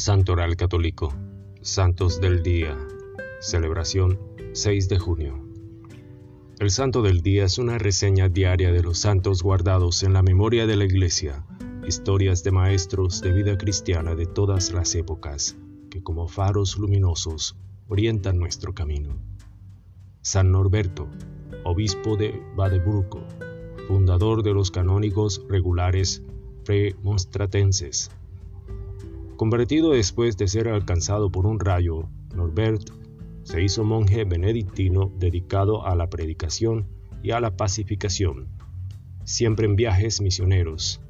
Santo Oral Católico, Santos del Día, celebración 6 de junio. El Santo del Día es una reseña diaria de los santos guardados en la memoria de la Iglesia, historias de maestros de vida cristiana de todas las épocas, que como faros luminosos orientan nuestro camino. San Norberto, obispo de Badeburgo, fundador de los canónigos regulares premonstratenses. Convertido después de ser alcanzado por un rayo, Norbert se hizo monje benedictino dedicado a la predicación y a la pacificación, siempre en viajes misioneros.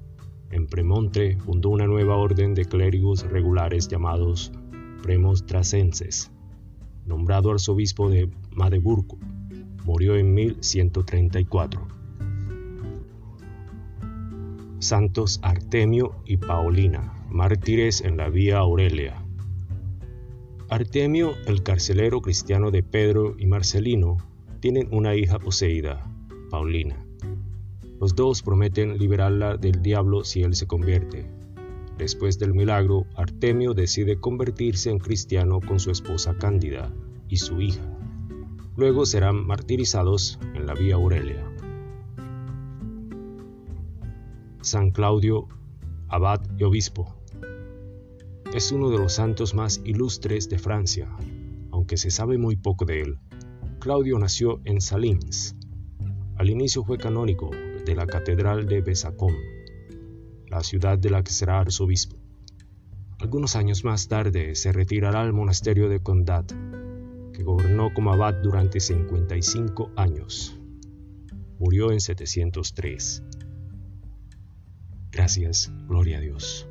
En Premontre fundó una nueva orden de clérigos regulares llamados premonstracenses. Nombrado arzobispo de Madeburgo, murió en 1134. Santos Artemio y Paulina, mártires en la Vía Aurelia. Artemio, el carcelero cristiano de Pedro y Marcelino, tienen una hija poseída, Paulina. Los dos prometen liberarla del diablo si él se convierte. Después del milagro, Artemio decide convertirse en cristiano con su esposa Cándida y su hija. Luego serán martirizados en la Vía Aurelia. San Claudio, abad y obispo. Es uno de los santos más ilustres de Francia, aunque se sabe muy poco de él. Claudio nació en Salins. Al inicio fue canónigo de la Catedral de Besacón, la ciudad de la que será arzobispo. Algunos años más tarde se retirará al monasterio de Condat, que gobernó como abad durante 55 años. Murió en 703. Gracias, gloria a Dios.